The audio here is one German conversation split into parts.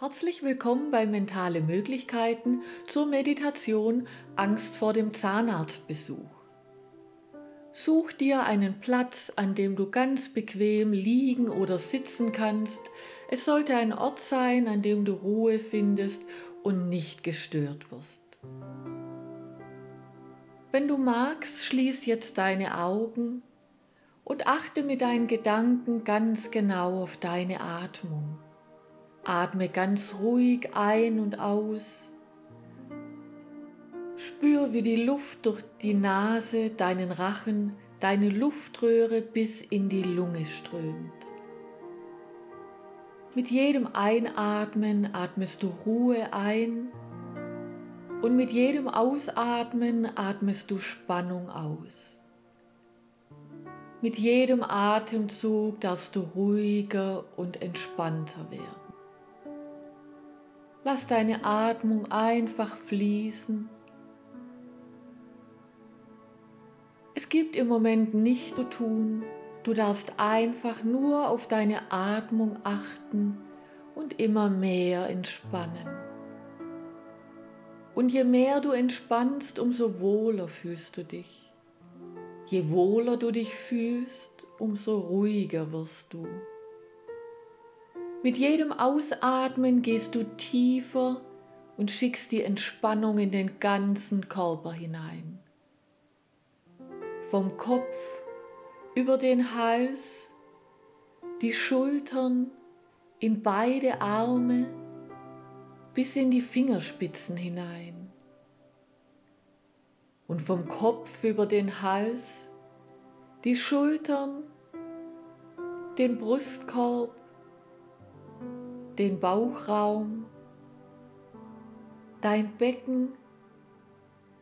Herzlich willkommen bei Mentale Möglichkeiten zur Meditation Angst vor dem Zahnarztbesuch. Such dir einen Platz, an dem du ganz bequem liegen oder sitzen kannst. Es sollte ein Ort sein, an dem du Ruhe findest und nicht gestört wirst. Wenn du magst, schließ jetzt deine Augen und achte mit deinen Gedanken ganz genau auf deine Atmung. Atme ganz ruhig ein und aus. Spür, wie die Luft durch die Nase, deinen Rachen, deine Luftröhre bis in die Lunge strömt. Mit jedem Einatmen atmest du Ruhe ein und mit jedem Ausatmen atmest du Spannung aus. Mit jedem Atemzug darfst du ruhiger und entspannter werden. Lass deine Atmung einfach fließen. Es gibt im Moment nichts zu tun. Du darfst einfach nur auf deine Atmung achten und immer mehr entspannen. Und je mehr du entspannst, umso wohler fühlst du dich. Je wohler du dich fühlst, umso ruhiger wirst du. Mit jedem Ausatmen gehst du tiefer und schickst die Entspannung in den ganzen Körper hinein. Vom Kopf über den Hals, die Schultern, in beide Arme bis in die Fingerspitzen hinein. Und vom Kopf über den Hals, die Schultern, den Brustkorb, den Bauchraum, dein Becken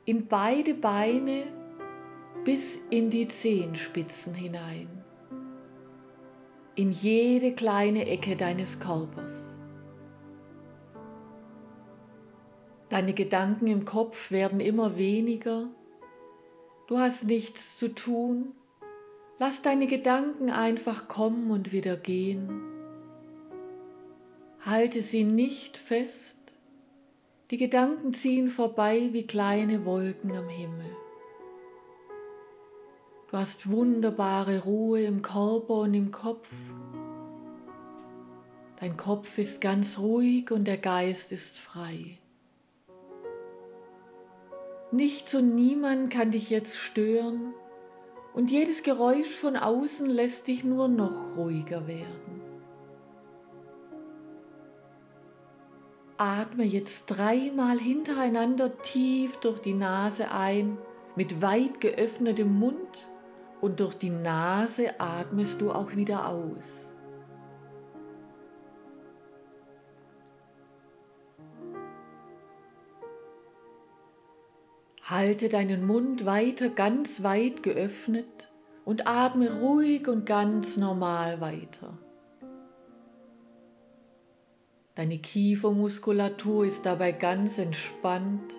in beide Beine bis in die Zehenspitzen hinein, in jede kleine Ecke deines Körpers. Deine Gedanken im Kopf werden immer weniger. Du hast nichts zu tun. Lass deine Gedanken einfach kommen und wieder gehen. Halte sie nicht fest. Die Gedanken ziehen vorbei wie kleine Wolken am Himmel. Du hast wunderbare Ruhe im Körper und im Kopf. Dein Kopf ist ganz ruhig und der Geist ist frei. Nichts und niemand kann dich jetzt stören und jedes Geräusch von außen lässt dich nur noch ruhiger werden. Atme jetzt dreimal hintereinander tief durch die Nase ein, mit weit geöffnetem Mund und durch die Nase atmest du auch wieder aus. Halte deinen Mund weiter ganz weit geöffnet und atme ruhig und ganz normal weiter. Deine Kiefermuskulatur ist dabei ganz entspannt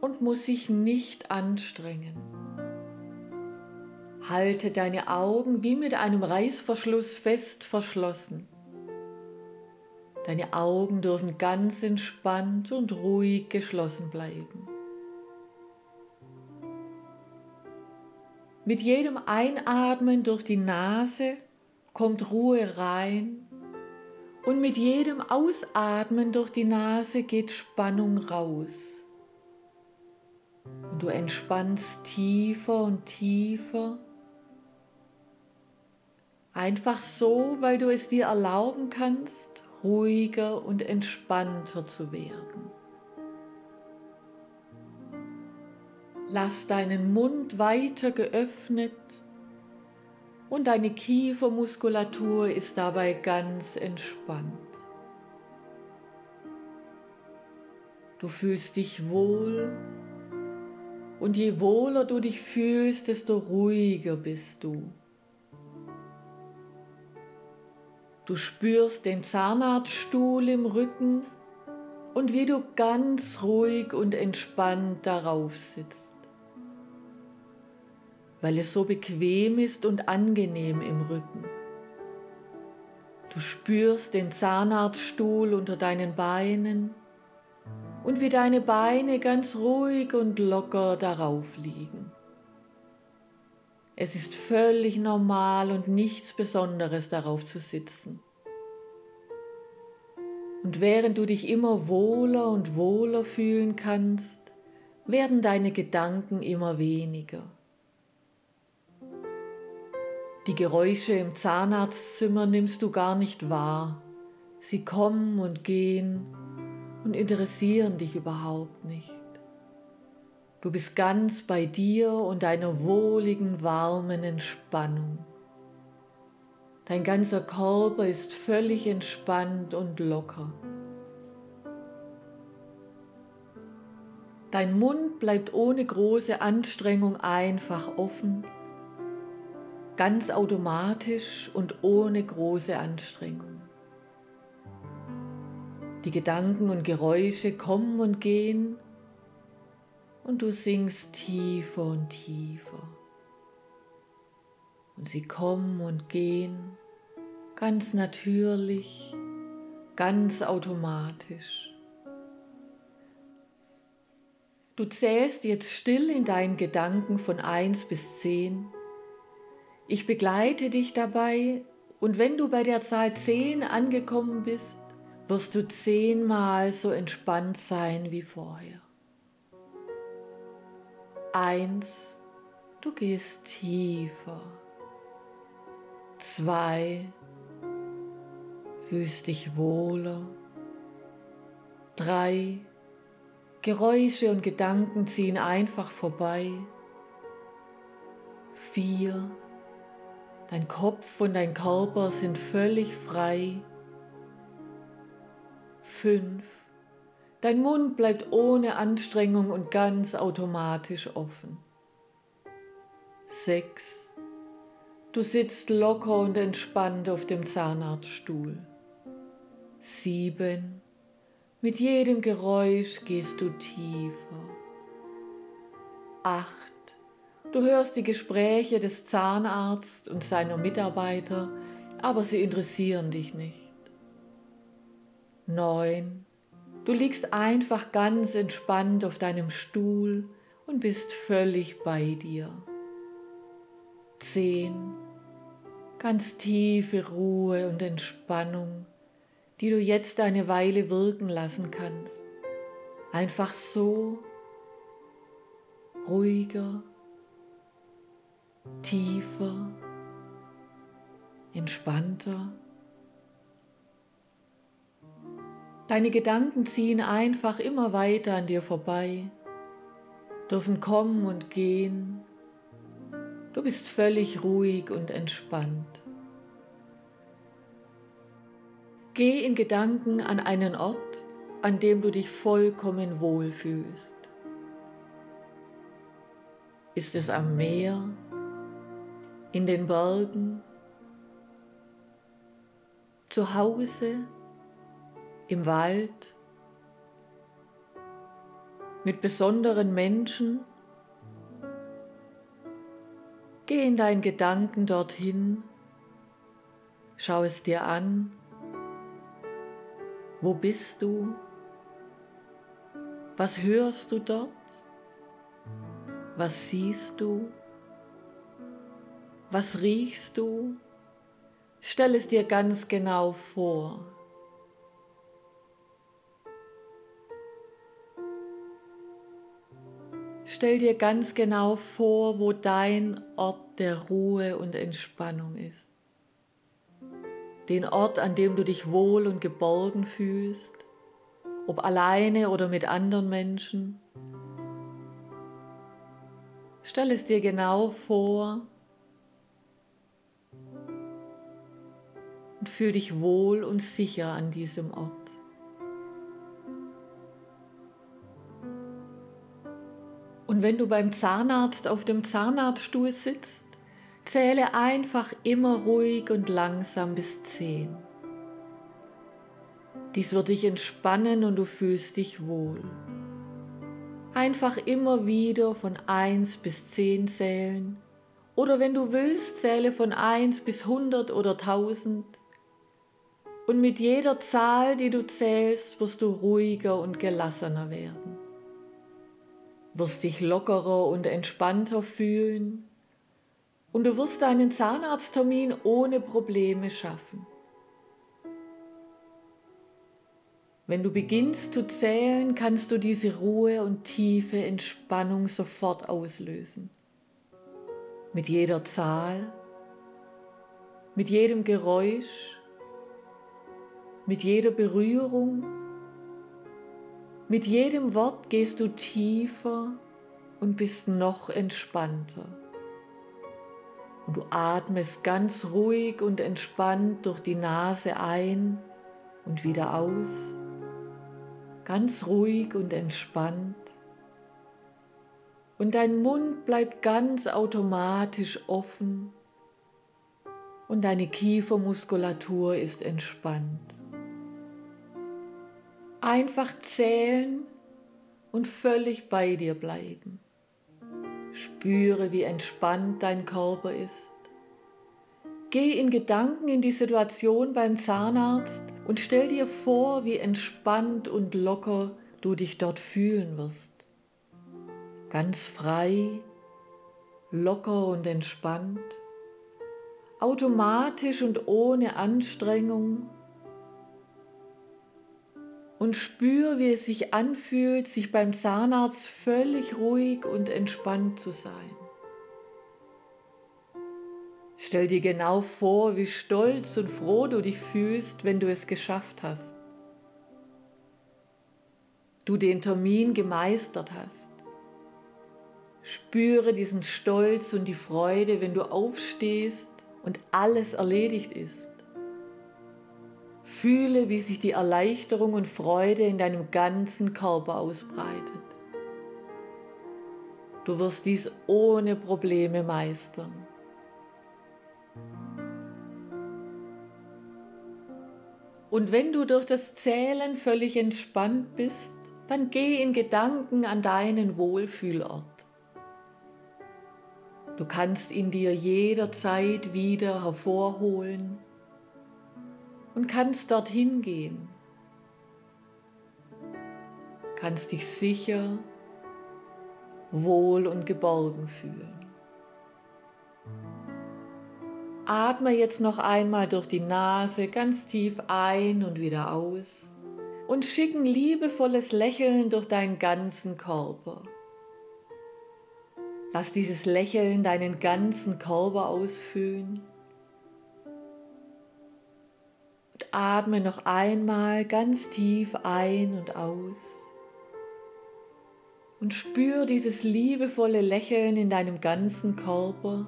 und muss sich nicht anstrengen. Halte deine Augen wie mit einem Reißverschluss fest verschlossen. Deine Augen dürfen ganz entspannt und ruhig geschlossen bleiben. Mit jedem Einatmen durch die Nase kommt Ruhe rein und mit jedem Ausatmen durch die Nase geht Spannung raus. Und du entspannst tiefer und tiefer. Einfach so, weil du es dir erlauben kannst, ruhiger und entspannter zu werden. Lass deinen Mund weiter geöffnet und deine Kiefermuskulatur ist dabei ganz entspannt. Du fühlst dich wohl und je wohler du dich fühlst, desto ruhiger bist du. Du spürst den Zahnarztstuhl im Rücken und wie du ganz ruhig und entspannt darauf sitzt weil es so bequem ist und angenehm im Rücken. Du spürst den Zahnarztstuhl unter deinen Beinen und wie deine Beine ganz ruhig und locker darauf liegen. Es ist völlig normal und nichts Besonderes darauf zu sitzen. Und während du dich immer wohler und wohler fühlen kannst, werden deine Gedanken immer weniger. Die Geräusche im Zahnarztzimmer nimmst du gar nicht wahr. Sie kommen und gehen und interessieren dich überhaupt nicht. Du bist ganz bei dir und deiner wohligen, warmen Entspannung. Dein ganzer Körper ist völlig entspannt und locker. Dein Mund bleibt ohne große Anstrengung einfach offen, ganz automatisch und ohne große Anstrengung. Die Gedanken und Geräusche kommen und gehen und du sinkst tiefer und tiefer. Und sie kommen und gehen ganz natürlich, ganz automatisch. Du zählst jetzt still in deinen Gedanken von 1 bis 10. Ich begleite dich dabei und wenn du bei der Zahl 10 angekommen bist, wirst du zehnmal so entspannt sein wie vorher. Eins, du gehst tiefer. Zwei, fühlst dich wohler. Drei, Geräusche und Gedanken ziehen einfach vorbei. Vier, dein Kopf und dein Körper sind völlig frei. Fünf, Dein Mund bleibt ohne Anstrengung und ganz automatisch offen. 6. Du sitzt locker und entspannt auf dem Zahnarztstuhl. 7. Mit jedem Geräusch gehst du tiefer. 8. Du hörst die Gespräche des Zahnarztes und seiner Mitarbeiter, aber sie interessieren dich nicht. 9. Du liegst einfach ganz entspannt auf deinem Stuhl und bist völlig bei dir. Zehn. Ganz tiefe Ruhe und Entspannung, die du jetzt eine Weile wirken lassen kannst. Einfach so ruhiger, tiefer, entspannter. Deine Gedanken ziehen einfach immer weiter an dir vorbei, dürfen kommen und gehen. Du bist völlig ruhig und entspannt. Geh in Gedanken an einen Ort, an dem du dich vollkommen wohl fühlst. Ist es am Meer, in den Bergen, zu Hause? im Wald, mit besonderen Menschen. Geh in deinen Gedanken dorthin, schau es dir an. Wo bist du? Was hörst du dort? Was siehst du? Was riechst du? Stell es dir ganz genau vor. Stell dir ganz genau vor, wo dein Ort der Ruhe und Entspannung ist. Den Ort, an dem du dich wohl und geborgen fühlst, ob alleine oder mit anderen Menschen. Stell es dir genau vor und fühl dich wohl und sicher an diesem Ort. Und wenn du beim Zahnarzt auf dem Zahnarztstuhl sitzt, zähle einfach immer ruhig und langsam bis zehn. Dies wird dich entspannen und du fühlst dich wohl. Einfach immer wieder von 1 bis 10 zählen oder wenn du willst, zähle von 1 bis 100 oder 1000. Und mit jeder Zahl, die du zählst, wirst du ruhiger und gelassener werden. Wirst dich lockerer und entspannter fühlen. Und du wirst deinen Zahnarzttermin ohne Probleme schaffen. Wenn du beginnst zu zählen, kannst du diese Ruhe und tiefe Entspannung sofort auslösen. Mit jeder Zahl, mit jedem Geräusch, mit jeder Berührung, mit jedem Wort gehst du tiefer und bist noch entspannter. Und du atmest ganz ruhig und entspannt durch die Nase ein und wieder aus, ganz ruhig und entspannt. Und dein Mund bleibt ganz automatisch offen und deine Kiefermuskulatur ist entspannt. Einfach zählen und völlig bei dir bleiben. Spüre, wie entspannt dein Körper ist. Geh in Gedanken in die Situation beim Zahnarzt und stell dir vor, wie entspannt und locker du dich dort fühlen wirst. Ganz frei, locker und entspannt, automatisch und ohne Anstrengung und spür, wie es sich anfühlt, sich beim Zahnarzt völlig ruhig und entspannt zu sein. Stell dir genau vor, wie stolz und froh du dich fühlst, wenn du es geschafft hast. Du den Termin gemeistert hast. Spüre diesen Stolz und die Freude, wenn du aufstehst und alles erledigt ist. Fühle, wie sich die Erleichterung und Freude in deinem ganzen Körper ausbreitet. Du wirst dies ohne Probleme meistern. Und wenn du durch das Zählen völlig entspannt bist, dann geh in Gedanken an deinen Wohlfühlort. Du kannst ihn dir jederzeit wieder hervorholen und kannst dorthin gehen. Kannst dich sicher, wohl und geborgen fühlen. Atme jetzt noch einmal durch die Nase ganz tief ein und wieder aus und schick ein liebevolles Lächeln durch deinen ganzen Körper. Lass dieses Lächeln deinen ganzen Körper ausfüllen atme noch einmal ganz tief ein und aus und spür dieses liebevolle Lächeln in deinem ganzen Körper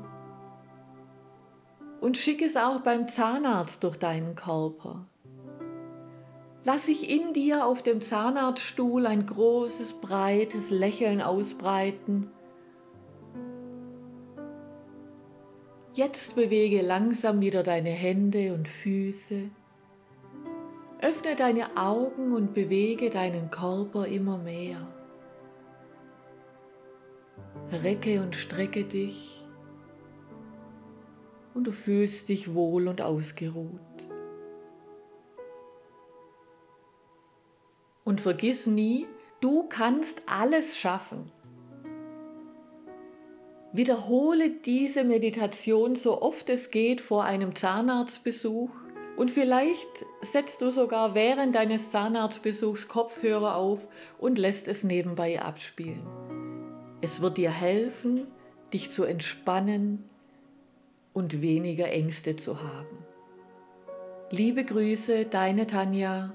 und schick es auch beim Zahnarzt durch deinen Körper. Lass sich in dir auf dem Zahnarztstuhl ein großes, breites Lächeln ausbreiten. Jetzt bewege langsam wieder deine Hände und Füße. Öffne deine Augen und bewege deinen Körper immer mehr. Recke und strecke dich und du fühlst dich wohl und ausgeruht. Und vergiss nie, du kannst alles schaffen. Wiederhole diese Meditation so oft es geht vor einem Zahnarztbesuch und vielleicht setzt du sogar während deines Zahnarztbesuchs Kopfhörer auf und lässt es nebenbei abspielen. Es wird dir helfen, dich zu entspannen und weniger Ängste zu haben. Liebe Grüße, deine Tanja.